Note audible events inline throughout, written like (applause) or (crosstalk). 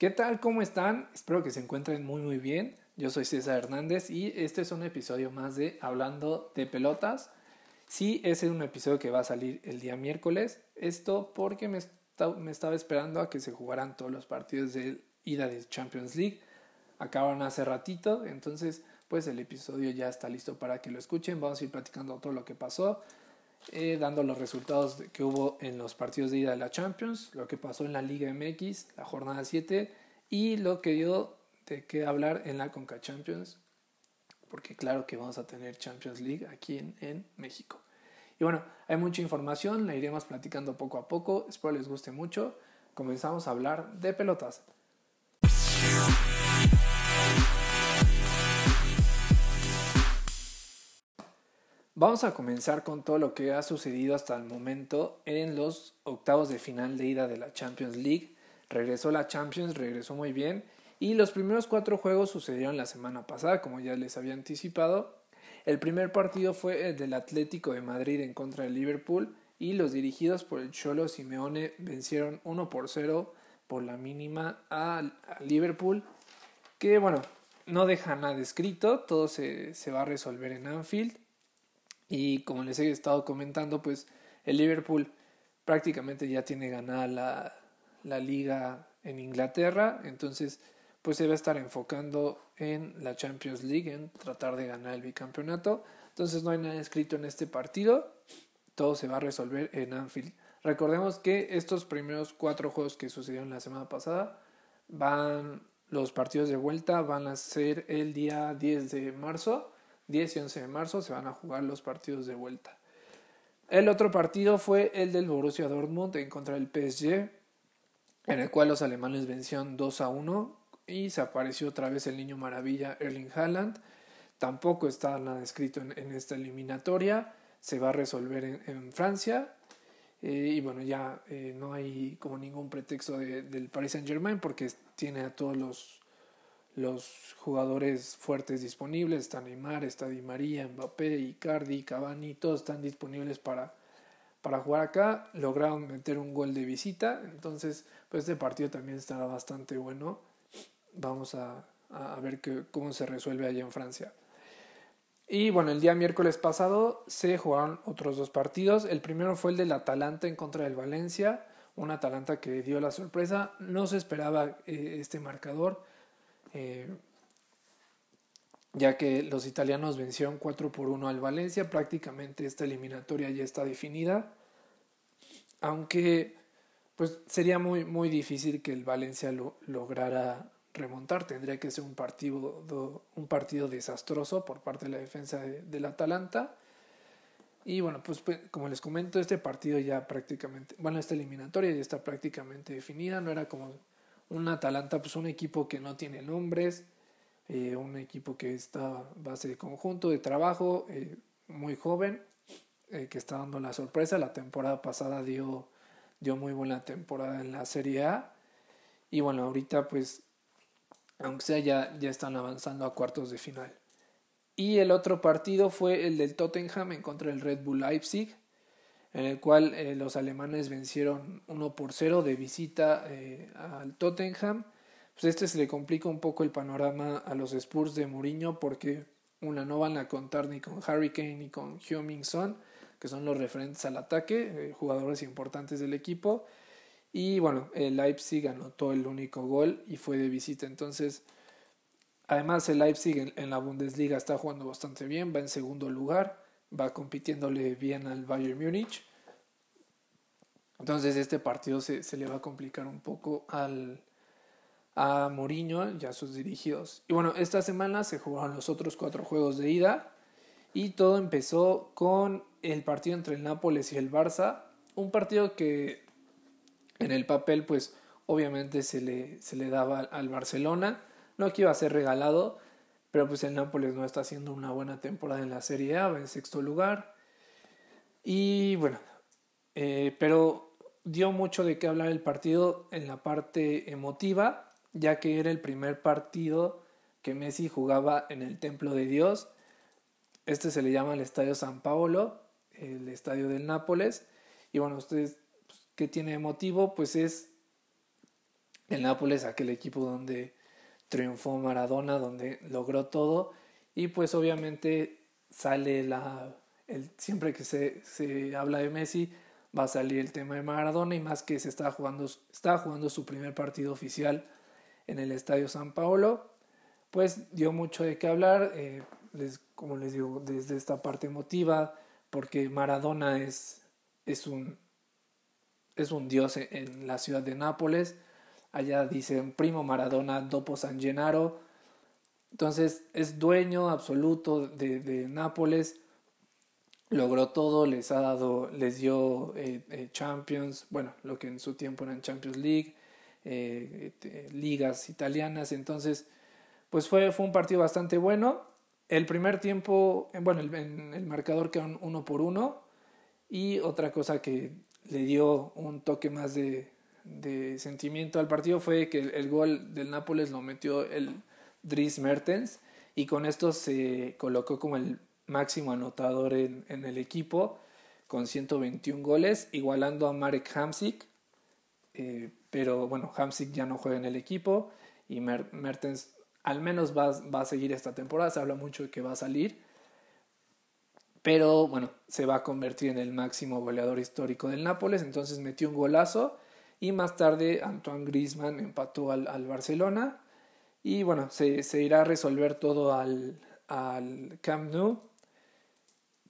¿Qué tal? ¿Cómo están? Espero que se encuentren muy muy bien. Yo soy César Hernández y este es un episodio más de Hablando de Pelotas. Sí, ese es un episodio que va a salir el día miércoles. Esto porque me, estaba esperando a que se jugaran todos los partidos de ida de Champions League. Acabaron hace ratito, entonces pues el episodio ya está listo para que lo escuchen. Vamos a ir platicando todo lo que pasó, eh, dando los resultados que hubo en los partidos de ida de la Champions, lo que pasó en la Liga MX, la jornada 7 y lo que dio de qué hablar en la Conca Champions, porque claro que vamos a tener Champions League aquí en, en México. Y bueno, hay mucha información, la iremos platicando poco a poco, espero les guste mucho. Comenzamos a hablar de pelotas. Vamos a comenzar con todo lo que ha sucedido hasta el momento en los octavos de final de ida de la Champions League. Regresó la Champions, regresó muy bien y los primeros cuatro juegos sucedieron la semana pasada, como ya les había anticipado. El primer partido fue el del Atlético de Madrid en contra del Liverpool y los dirigidos por el Cholo Simeone vencieron 1 por 0 por la mínima a, Liverpool, que bueno, no deja nada escrito, todo se, se va a resolver en Anfield y como les he estado comentando, pues el Liverpool prácticamente ya tiene ganada la, la liga en Inglaterra, entonces pues se va a estar enfocando en la Champions League, en tratar de ganar el bicampeonato. Entonces no hay nada escrito en este partido, todo se va a resolver en Anfield. Recordemos que estos primeros cuatro juegos que sucedieron la semana pasada van, los partidos de vuelta van a ser el día 10 de marzo 10 y 11 de marzo se van a jugar los partidos de vuelta. El otro partido fue el del Borussia Dortmund en contra del PSG, en el cual los alemanes vencieron 2 a 1 y se apareció otra vez el niño maravilla Erling Haaland. Tampoco está nada escrito en, esta eliminatoria, se va a resolver en, Francia. Eh, y bueno, ya eh, no hay como ningún pretexto del Paris Saint Germain porque tiene a todos los los jugadores fuertes disponibles, está Neymar, está Di María, Mbappé, Icardi, Cavani, todos están disponibles para, para jugar acá, lograron meter un gol de visita, entonces pues este partido también estará bastante bueno, vamos a, a ver que, cómo se resuelve allá en Francia. Y bueno, el día miércoles pasado se jugaron otros dos partidos. El primero fue el del Atalanta en contra del Valencia. Un Atalanta que dio la sorpresa. No se esperaba eh, este marcador. Eh, ya que los italianos vencieron 4 por 1 al Valencia, prácticamente esta eliminatoria ya está definida, aunque pues sería muy, muy difícil que el Valencia lo, lograra remontar, tendría que ser un partido, un partido desastroso por parte de la defensa del Atalanta. Y bueno, pues, pues como les comento, este partido ya prácticamente, bueno, esta eliminatoria ya está prácticamente definida, no era como un Atalanta, pues un equipo que no tiene nombres, eh, un equipo que está base de conjunto, de trabajo, eh, muy joven, eh, que está dando la sorpresa. La temporada pasada dio, dio muy buena temporada en la Serie A. Y bueno, ahorita pues, aunque sea, ya, ya están avanzando a cuartos de final. Y el otro partido fue el del Tottenham en contra del Red Bull Leipzig en el cual eh, los alemanes vencieron 1 por 0 de visita eh, al Tottenham. Pues este se le complica un poco el panorama a los Spurs de Mourinho porque una no van a contar ni con Harry Kane ni con Heung-Min Son, que son los referentes al ataque, eh, jugadores importantes del equipo. Y bueno, el Leipzig anotó el único gol y fue de visita. Entonces, además el Leipzig en la Bundesliga está jugando bastante bien, va en segundo lugar va compitiéndole bien al Bayern Múnich. Entonces este partido se, se, le va a complicar un poco al, a Mourinho y a sus dirigidos. Y bueno, esta semana se jugaron los otros cuatro juegos de ida y todo empezó con el partido entre el Nápoles y el Barça. Un partido que en el papel pues obviamente se le, se le daba al Barcelona. No que iba a ser regalado, pero pues el Nápoles no está haciendo una buena temporada en la Serie A, va en sexto lugar. Y bueno, eh, pero dio mucho de qué hablar el partido en la parte emotiva, ya que era el primer partido que Messi jugaba en el Templo de Dios. Este se le llama el Estadio San Paolo, el estadio del Nápoles. Y bueno, ustedes, pues, ¿qué tiene emotivo? Pues es El Nápoles, aquel equipo donde triunfó Maradona, donde logró todo. Y pues obviamente sale la... El, siempre que se, se habla de Messi, va a salir el tema de Maradona y más que se está jugando, está jugando su primer partido oficial en el Estadio San Paolo, pues dio mucho de qué hablar, eh, les, como les digo, desde esta parte emotiva, porque Maradona es, es, un, es un dios en, la ciudad de Nápoles, allá dicen primo Maradona dopo San Gennaro, entonces es dueño absoluto de, de Nápoles, logró todo, les ha dado, les dio eh, eh, Champions, bueno, lo que en su tiempo eran Champions League, eh, ligas italianas, entonces, pues fue, fue un partido bastante bueno. El primer tiempo, bueno, el, el marcador quedó uno por uno. Y otra cosa que le dio un toque más de, de sentimiento al partido fue que el, gol del Nápoles lo metió el Dries Mertens y con esto se colocó como el máximo anotador en, en el equipo con 121 goles, igualando a Marek Hamsik. Eh, pero bueno, Hamsik ya no juega en el equipo y Mertens al menos va, va, a seguir esta temporada. Se habla mucho de que va a salir. Pero bueno, se va a convertir en el máximo goleador histórico del Nápoles. Entonces metió un golazo. Y más tarde Antoine Griezmann empató al, al Barcelona. Y bueno, se, se, irá a resolver todo al, al Camp Nou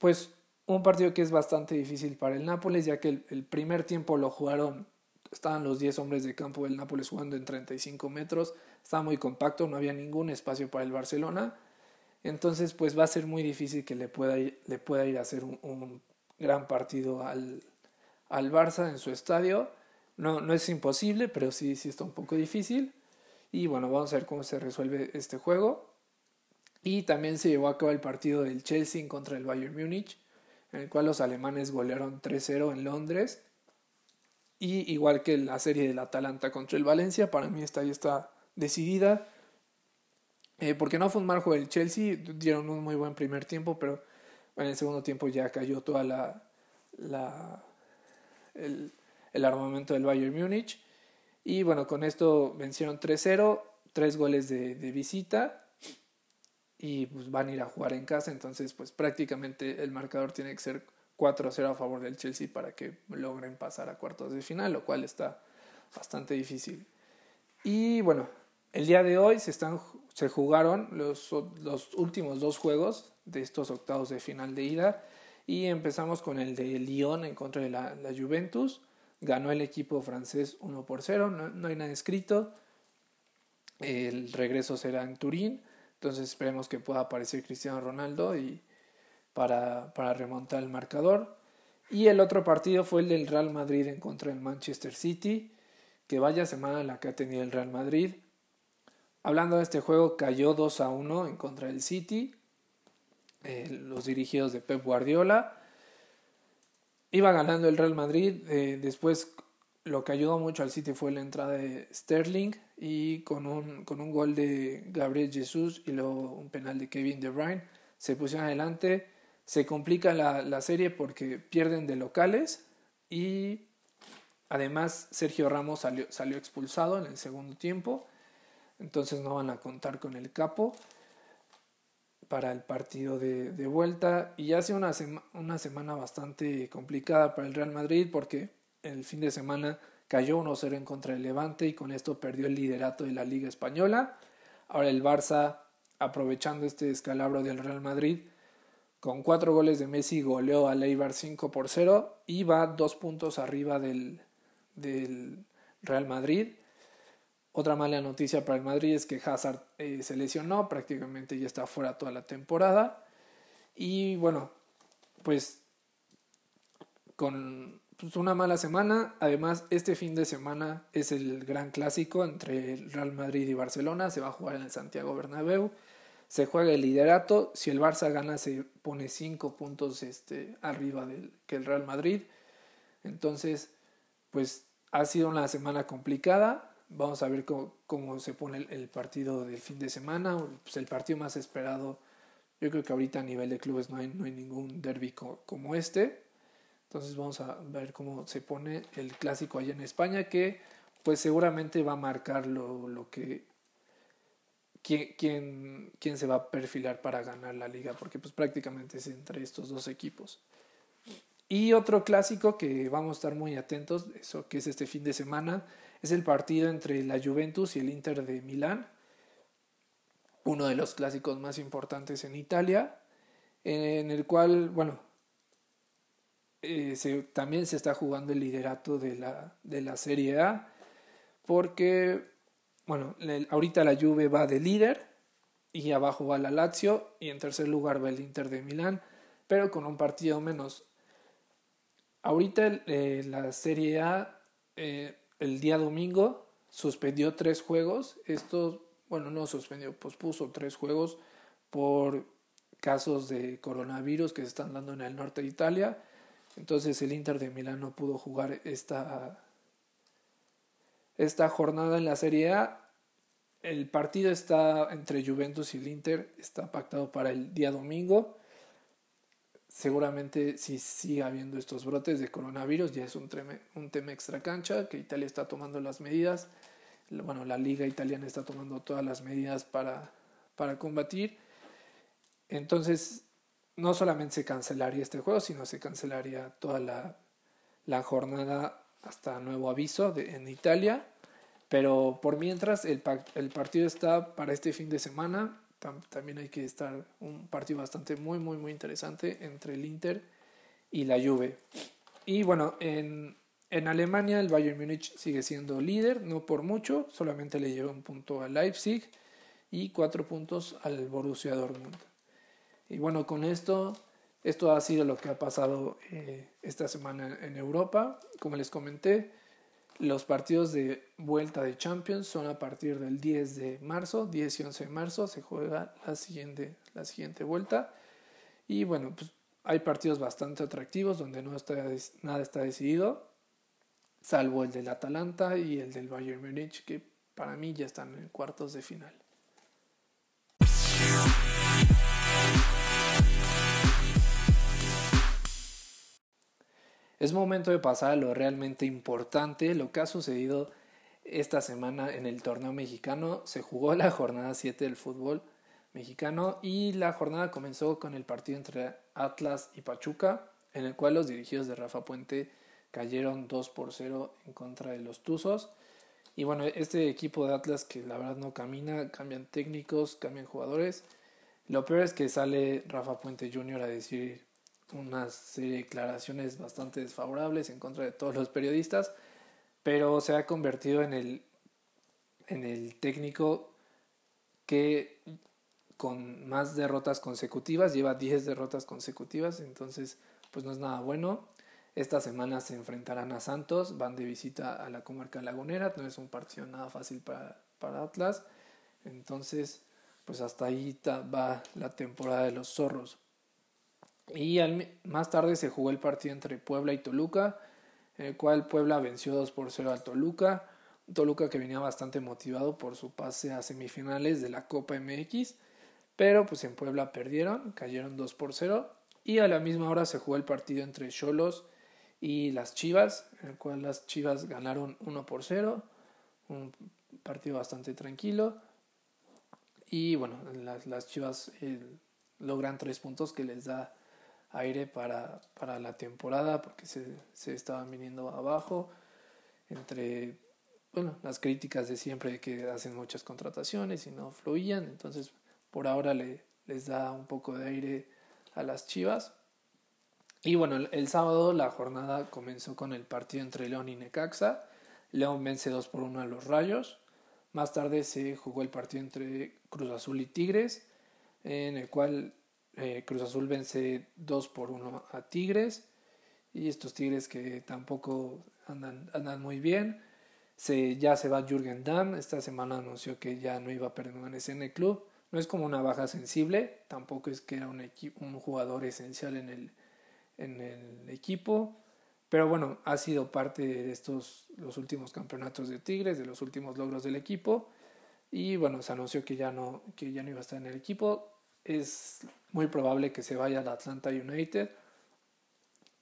pues un partido que es bastante difícil para el Nápoles, ya que el, primer tiempo lo jugaron, estaban los 10 hombres de campo del Nápoles jugando en 35 metros, estaba muy compacto, no había ningún espacio para el Barcelona, entonces pues va a ser muy difícil que le pueda ir, le pueda ir a hacer un, gran partido al, al, Barça en su estadio. No, no es imposible, pero sí, sí está un poco difícil. Y bueno, vamos a ver cómo se resuelve este juego. Y también se llevó a cabo el partido del Chelsea contra el Bayern Múnich, en el cual los alemanes golearon 3-0 en Londres. Y igual que la serie del Atalanta contra el Valencia, para mí esta ya está decidida. Eh, porque no fue un mal juego el Chelsea, dieron un muy buen primer tiempo, pero en el segundo tiempo ya cayó toda la, la el, el armamento del Bayern Múnich. Y bueno, con esto vencieron 3-0, tres goles de, de visita y pues van a ir a jugar en casa, entonces pues prácticamente el marcador tiene que ser 4-0 a favor del Chelsea para que logren pasar a cuartos de final, lo cual está bastante difícil. Y bueno, el día de hoy se, están, se jugaron los, los últimos dos juegos de estos octavos de final de ida y empezamos con el de Lyon en contra de la, la Juventus. Ganó el equipo francés 1 por 0, no, no hay nada escrito. El regreso será en Turín. Entonces esperemos que pueda aparecer Cristiano Ronaldo y para, para remontar el marcador. Y el otro partido fue el del Real Madrid en contra del Manchester City, que vaya semana la que ha tenido el Real Madrid. Hablando de este juego, cayó 2 a 1 en contra del City, eh, los dirigidos de Pep Guardiola. Iba ganando el Real Madrid, eh, después lo que ayudó mucho al City fue la entrada de Sterling y con un, con un gol de Gabriel Jesús y luego un penal de Kevin De Bruyne se pusieron adelante. Se complica la, la serie porque pierden de locales y además Sergio Ramos salió, salió expulsado en el segundo tiempo. Entonces no van a contar con el capo para el partido de, de vuelta. Y ya ha sido una, una semana bastante complicada para el Real Madrid porque el fin de semana cayó 1-0 en contra del Levante y con esto perdió el liderato de la Liga Española. Ahora el Barça, aprovechando este descalabro del Real Madrid, con cuatro goles de Messi goleó al Eibar 5 por 0 y va dos puntos arriba del, del Real Madrid. Otra mala noticia para el Madrid es que Hazard eh, se lesionó, prácticamente ya está fuera toda la temporada. Y bueno, pues con pues, una mala semana. Además, este fin de semana es el gran clásico entre el Real Madrid y Barcelona. Se va a jugar en el Santiago Bernabéu. Se juega el liderato. Si el Barça gana, se pone cinco puntos este, arriba del, que el Real Madrid. Entonces, pues ha sido una semana complicada. Vamos a ver cómo, cómo se pone el, partido del fin de semana. Pues el partido más esperado. Yo creo que ahorita a nivel de clubes no hay, no hay ningún derby como este. Entonces vamos a ver cómo se pone el clásico allá en España, que pues seguramente va a marcar lo, lo que quién, quién, se va a perfilar para ganar la liga, porque pues prácticamente es entre estos dos equipos. Y otro clásico que vamos a estar muy atentos, eso que es este fin de semana, es el partido entre la Juventus y el Inter de Milán, uno de los clásicos más importantes en Italia, en el cual, bueno, eh, también se está jugando el liderato de la, de la Serie A, porque bueno, ahorita la Juve va de líder y abajo va la Lazio y en tercer lugar va el Inter de Milán, pero con un partido menos. Ahorita eh, la Serie A eh, el día domingo suspendió tres juegos. Esto, bueno, no suspendió, pospuso tres juegos por casos de coronavirus que se están dando en el norte de Italia. Entonces el Inter de Milán no pudo jugar esta esta jornada en la Serie A. El partido está entre Juventus y el Inter, está pactado para el día domingo. Seguramente si sigue habiendo estos brotes de coronavirus, ya es un, un tema extra cancha, que Italia está tomando las medidas. Bueno, la liga italiana está tomando todas las medidas para, para combatir. Entonces, no solamente se cancelaría este juego, sino se cancelaría toda la, la jornada hasta nuevo aviso en Italia. Pero por mientras el, el partido está para este fin de semana. También hay que estar un partido bastante muy, muy, muy interesante entre el Inter y la Juve. Y bueno, en, en Alemania el Bayern Múnich sigue siendo líder, no por mucho, solamente le lleva un punto al Leipzig y cuatro puntos al Borussia Dortmund. Y bueno, con esto esto ha sido lo que ha pasado eh, esta semana en Europa. Como les comenté, los partidos de vuelta de Champions son a partir del 10 de marzo, 10 y 11 de marzo se juega la siguiente, la siguiente vuelta. Y bueno, pues hay partidos bastante atractivos donde no está, nada está decidido, salvo el del Atalanta y el del Bayern Múnich, que para mí ya están en cuartos de final. Es momento de pasar a lo realmente importante, lo que ha sucedido esta semana en el torneo mexicano. Se jugó la jornada 7 del fútbol mexicano y la jornada comenzó con el partido entre Atlas y Pachuca, en el cual los dirigidos de Rafa Puente cayeron 2 por 0 en contra de los Tuzos. Y bueno, este equipo de Atlas que la verdad no camina, cambian técnicos, cambian jugadores. Lo peor es que sale Rafa Puente Jr. a decir una serie de declaraciones bastante desfavorables en contra de todos los periodistas, pero se ha convertido en el, en el técnico que con más derrotas consecutivas, lleva 10 derrotas consecutivas, entonces pues no es nada bueno. Esta semana se enfrentarán a Santos, van de visita a la comarca lagunera, no es un partido nada fácil para, para Atlas, entonces pues hasta ahí va la temporada de los zorros. Y más tarde se jugó el partido entre Puebla y Toluca, en el cual Puebla venció 2 por 0 al Toluca. Toluca que venía bastante motivado por su pase a semifinales de la Copa MX, pero pues en Puebla perdieron, cayeron 2 por 0. Y a la misma hora se jugó el partido entre Cholos y las Chivas, en el cual las Chivas ganaron 1 por 0, un partido bastante tranquilo. Y bueno, las, las Chivas eh, logran tres puntos que les da aire para, para la temporada porque se, se estaban viniendo abajo entre bueno, las críticas de siempre que hacen muchas contrataciones y no fluían, entonces por ahora le, les da un poco de aire a las Chivas. Y bueno, el, el, sábado la jornada comenzó con el partido entre León y Necaxa. León vence 2 por 1 a los Rayos. Más tarde se jugó el partido entre Cruz Azul y Tigres, en el cual eh, Cruz Azul vence 2 por 1 a Tigres. Y estos Tigres que tampoco andan, andan muy bien. Se, ya se va Jürgen Damm. Esta semana anunció que ya no iba a permanecer en el club. No es como una baja sensible. Tampoco es que era un, un jugador esencial en el, en el equipo. Pero bueno, ha sido parte de estos los últimos campeonatos de Tigres, de los últimos logros del equipo. Y bueno, se anunció que ya no, que ya no iba a estar en el equipo es muy probable que se vaya al Atlanta United,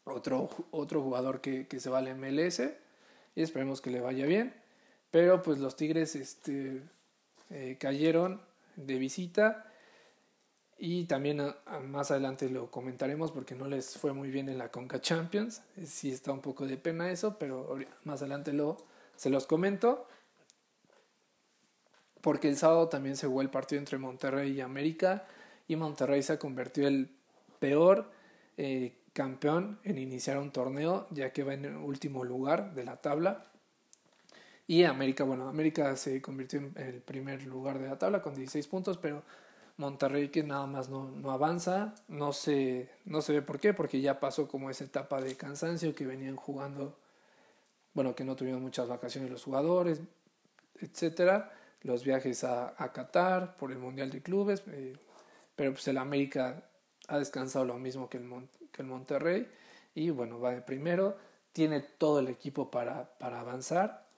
otro, otro jugador que, que se va al MLS, y esperemos que le vaya bien. pero pues los Tigres este, eh, cayeron de visita y también más adelante lo comentaremos porque no les fue muy bien en la Conca Champions. Sí está un poco de pena eso, pero más adelante lo, se los comento. Porque el sábado también se jugó el partido entre Monterrey y América y Monterrey se convirtió en el peor eh, campeón en iniciar un torneo ya que va en el último lugar de la tabla. Y América, bueno, América se convirtió en el primer lugar de la tabla con 16 puntos, pero Monterrey que nada más no, no avanza, no se, no se ve por qué, porque ya pasó como esa etapa de cansancio que venían jugando, bueno, que no tuvieron muchas vacaciones los jugadores, etcétera, los viajes a, a Qatar por el Mundial de Clubes, eh, pero pues el América ha descansado lo mismo que el, que el Monterrey y bueno, va de primero, tiene todo el equipo para, para avanzar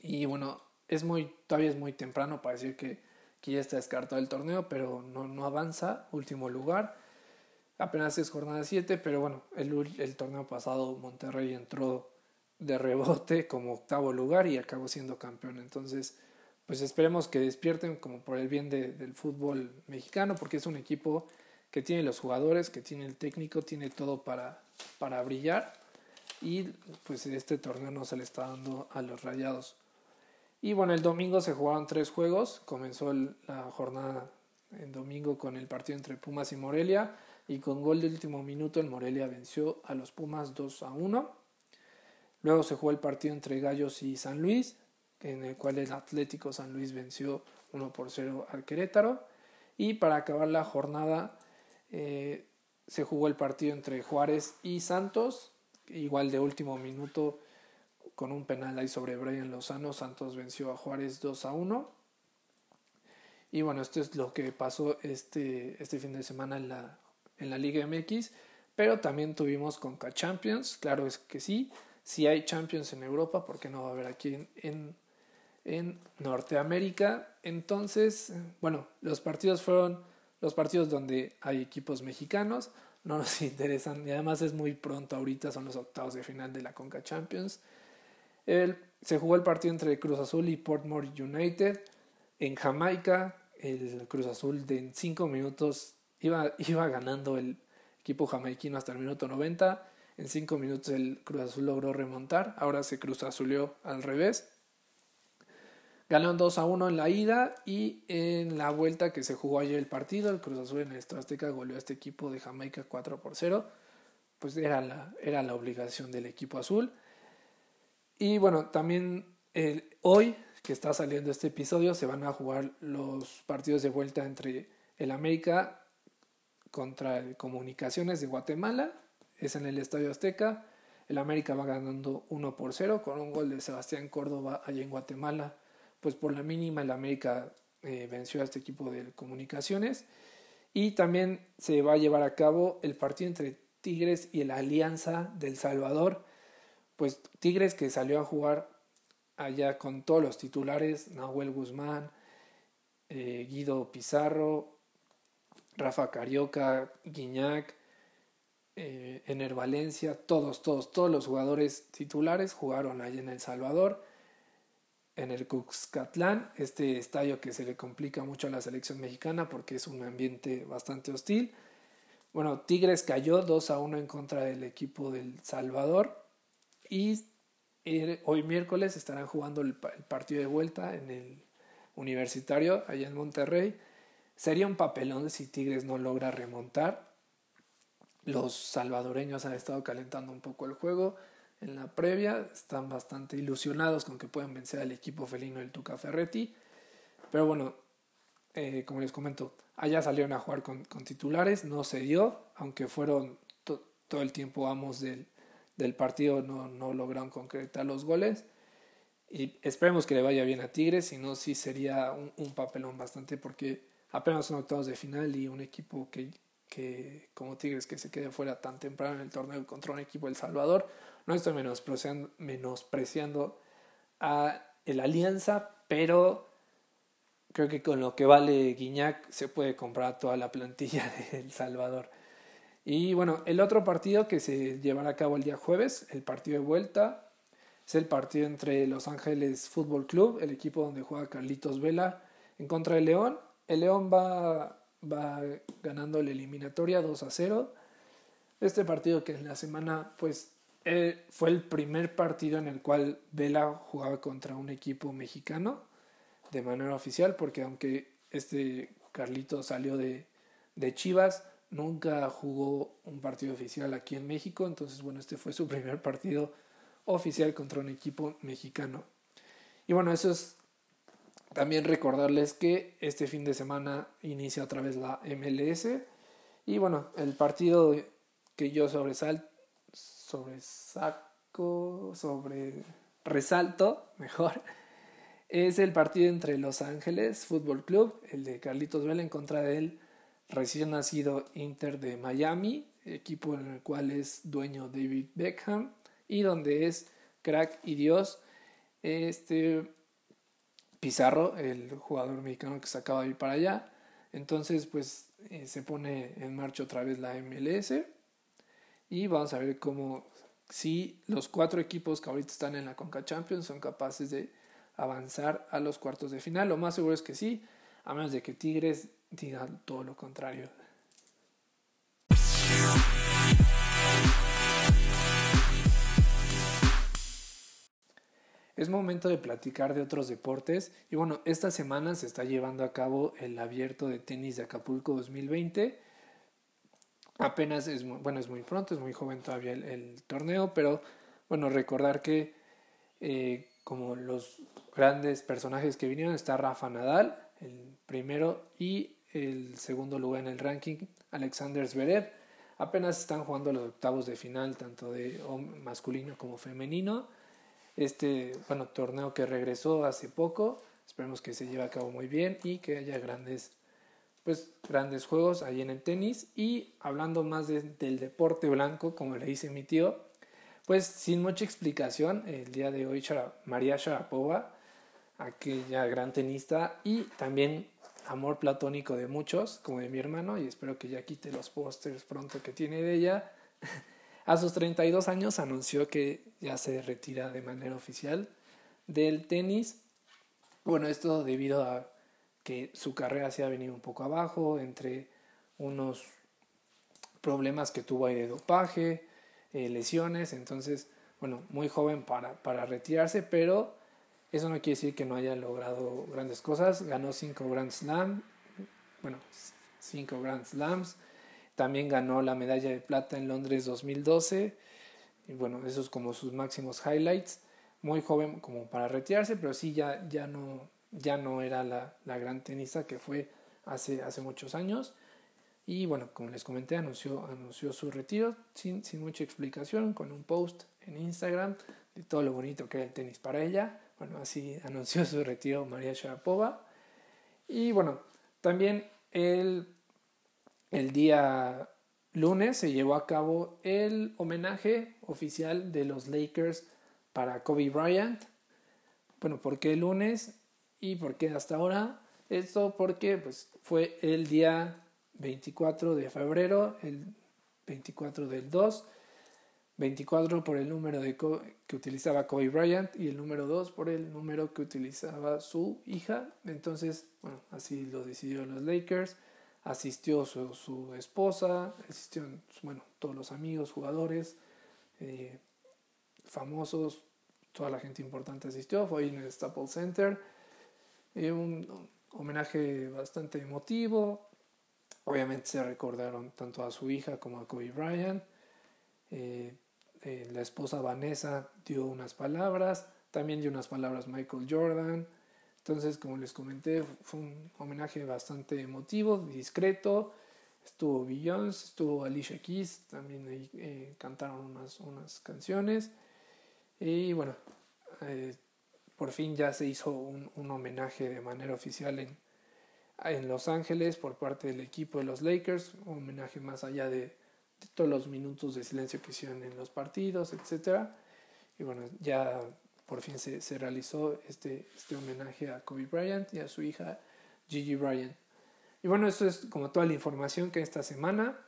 y bueno, es muy, todavía es muy temprano para decir que que ya está descartado el torneo, pero no, no avanza, último lugar. Apenas es jornada 7, pero bueno, el, el torneo pasado Monterrey entró de rebote como octavo lugar y acabó siendo campeón. Entonces, pues esperemos que despierten como por el bien de, del fútbol mexicano, porque es un equipo que tiene los jugadores, que tiene el técnico, tiene todo para, para brillar. Y pues este torneo no se le está dando a los rayados. Y bueno, el domingo se jugaron tres juegos. Comenzó la jornada en domingo con el partido entre Pumas y Morelia. Y con gol de último minuto el Morelia venció a los Pumas 2 a 1. Luego se jugó el partido entre Gallos y San Luis, en el cual el Atlético San Luis venció 1 por 0 al Querétaro. Y para acabar la jornada eh, se jugó el partido entre Juárez y Santos, igual de último minuto con un penal ahí sobre Brian Lozano, Santos venció a Juárez 2 a 1. Y bueno, esto es lo que pasó este, este fin de semana en la, en la Liga MX. Pero también tuvimos Conca Champions, claro es que sí. Si hay Champions en Europa, ¿por qué no va a haber aquí en, en, en Norteamérica? Entonces, bueno, los partidos fueron los partidos donde hay equipos mexicanos. No nos (laughs) interesan y además es muy pronto ahorita, son los octavos de final de la Conca Champions. El, se jugó el partido entre Cruz Azul y Portmore United en Jamaica. El Cruz Azul de en 5 minutos iba, (laughs) iba ganando el equipo jamaiquino hasta el minuto 90. En 5 minutos el Cruz Azul logró remontar. Ahora se Cruz Azulió al revés. Ganaron 2 a 1 en la ida y en la vuelta que se jugó ayer el partido, el Cruz Azul en el Azteca goleó a este equipo de Jamaica 4 por 0. Pues era la, era la obligación del equipo azul. Y bueno, también hoy que está saliendo este episodio se van a jugar los partidos de vuelta entre el América contra el Comunicaciones de Guatemala. Es en el Estadio Azteca. El América va ganando 1 por 0 con un gol de Sebastián Córdoba allá en Guatemala. Pues por la mínima el América eh, venció a este equipo de Comunicaciones. Y también se va a llevar a cabo el partido entre Tigres y la Alianza del Salvador pues Tigres que salió a jugar allá con todos los titulares, Nahuel Guzmán, eh, Guido Pizarro, Rafa Carioca, Guiñac, eh, Ener Valencia, todos, todos, todos los jugadores titulares jugaron allá en El Salvador, en el Cuxcatlán, este estadio que se le complica mucho a la selección mexicana porque es un ambiente bastante hostil. Bueno, Tigres cayó 2 a 1 en contra del equipo del Salvador. Y eh, hoy miércoles estarán jugando el, partido de vuelta en el universitario allá en Monterrey. Sería un papelón si Tigres no logra remontar. Los salvadoreños han estado calentando un poco el juego en la previa. Están bastante ilusionados con que puedan vencer al equipo felino del Tuca Ferretti. Pero bueno, eh, como les comento, allá salieron a jugar con, titulares. No se dio, aunque fueron todo el tiempo amos del, del partido no, no lograron concretar los goles. Y esperemos que le vaya bien a Tigres, si no, sí sería un, papelón bastante porque apenas son octavos de final y un equipo que, que, como Tigres que se quede fuera tan temprano en el torneo contra un equipo del Salvador. No estoy menospreciando, menospreciando a el Alianza, pero creo que con lo que vale Guiñac se puede comprar toda la plantilla (laughs) de El Salvador. Y bueno, el otro partido que se llevará a cabo el día jueves, el partido de vuelta, Es el partido entre Los Ángeles Fútbol Club, el equipo donde juega Carlitos Vela, en contra del León. El León va, va ganando la eliminatoria 2 a 0. Este partido que en la semana pues eh, fue el primer partido en el cual Vela jugaba contra un equipo mexicano de manera oficial, porque aunque este Carlito salió de, de Chivas, nunca jugó un partido oficial aquí en México, entonces bueno, este fue su (laughs) primer partido oficial contra un equipo mexicano. Y bueno, eso es también recordarles que este fin de semana inicia otra vez la MLS y bueno, el partido que yo sobresalto sobre saco, sobre resalto, (laughs) mejor, es el partido entre Los Ángeles Fútbol Club, el de Carlitos Vela en contra del recién nacido Inter de Miami, equipo en el cual es dueño David Beckham y donde es crack y dios este Pizarro, el jugador mexicano que se acaba de ir para allá. Entonces, pues eh, se pone en marcha otra vez la MLS y vamos a ver cómo, si los cuatro equipos que ahorita están en la Conca Champions son capaces de avanzar a los cuartos de final. Lo más seguro es que sí, a menos de que Tigres diga todo lo contrario. Es momento de platicar de otros deportes y bueno, esta semana se está llevando a cabo el abierto de tenis de Acapulco 2020 apenas es muy, bueno, es muy pronto, es muy joven todavía el, torneo, pero bueno, recordar que eh, como los grandes personajes que vinieron está Rafa Nadal, el primero y el segundo lugar en el ranking, Alexander Zverev. Apenas están jugando los octavos de final, tanto de masculino como femenino. Este, bueno, torneo que regresó hace poco, esperemos que se lleve a cabo muy bien y que haya grandes pues grandes juegos ahí en el tenis y hablando más del deporte blanco, como le dice mi tío, pues sin mucha explicación, el día de hoy María Sharapova, aquella gran tenista y también amor platónico de muchos, como de mi hermano, y espero que ya quite los pósters pronto que tiene de ella. (laughs) A sus 32 años anunció que ya se retira de manera oficial del tenis. Bueno, esto debido a que su carrera se ha venido un poco abajo entre unos problemas que tuvo ahí de dopaje, eh, lesiones, entonces, bueno, muy joven para, para retirarse, pero eso no quiere decir que no haya logrado grandes cosas. Ganó cinco Grand Slam, bueno, cinco Grand Slams. También ganó la medalla de plata en Londres 2012. Y bueno, esos como sus máximos highlights. Muy joven como para retirarse, pero sí ya, ya no, ya no era la, gran tenista que fue hace, hace muchos años. Y bueno, como les comenté, anunció, anunció su retiro sin, sin mucha explicación, con un post en Instagram de todo lo bonito que era el tenis para ella. Bueno, así (laughs) anunció su retiro María Sharapova. Y bueno, también el, el día lunes se llevó a cabo el homenaje oficial de los Lakers para Kobe Bryant. Bueno, ¿por qué el lunes? ¿Y por qué hasta ahora? Esto porque pues, fue el día 24 de febrero, el 24 del 2, 24 por el número de que utilizaba Kobe Bryant y el número 2 por el número que utilizaba su hija. Entonces, bueno, así lo decidieron los Lakers. Asistió su, su esposa, asistieron, bueno, todos los amigos, jugadores, eh, famosos, toda la gente importante asistió. Fue en el Staples Center un homenaje bastante emotivo. Obviamente se recordaron tanto a su hija como a Kobe Bryant. Eh, eh, la esposa Vanessa dio unas palabras, también dio unas palabras Michael Jordan. Entonces, como les comenté, fue un homenaje bastante emotivo, discreto. Estuvo Beyoncé, estuvo Alicia Keys, también ahí eh, cantaron unas, unas canciones. Y bueno, por fin ya se hizo un, un homenaje de manera oficial en, en, Los Ángeles por parte del equipo de los Lakers, un homenaje más allá de, todos los minutos de silencio que hicieron en los partidos, etc. Y bueno, ya por fin se, se realizó este, este homenaje a Kobe Bryant y a su hija Gigi Bryant. Y bueno, esto es como toda la información que esta semana.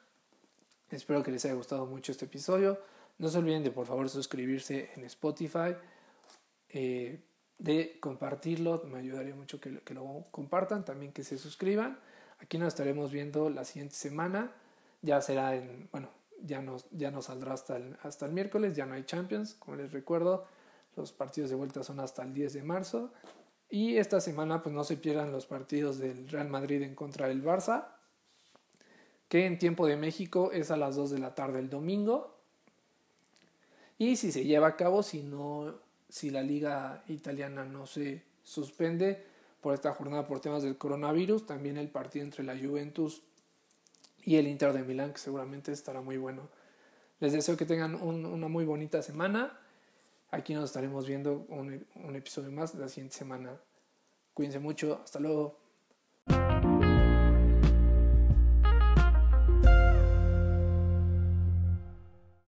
Espero que les haya gustado mucho este episodio. No se olviden de por favor suscribirse en Spotify eh, de compartirlo, me ayudaría mucho que, que, lo compartan, también que se suscriban. Aquí nos estaremos viendo la siguiente semana, ya será en, bueno, ya no, ya saldrá hasta el, hasta el miércoles, ya no hay Champions, como les recuerdo, los partidos de vuelta son hasta el 10 de marzo. Y esta semana pues no se pierdan los partidos del Real Madrid en contra del Barça, que en tiempo de México es a las 2 de la tarde el domingo. Y si se lleva a cabo, si no, si la liga italiana no se suspende por esta jornada por temas del coronavirus, también el partido entre la Juventus y el Inter de Milán, que seguramente estará muy bueno. Les deseo que tengan una muy bonita semana. Aquí nos estaremos viendo un, un episodio más la siguiente semana. Cuídense mucho. Hasta luego.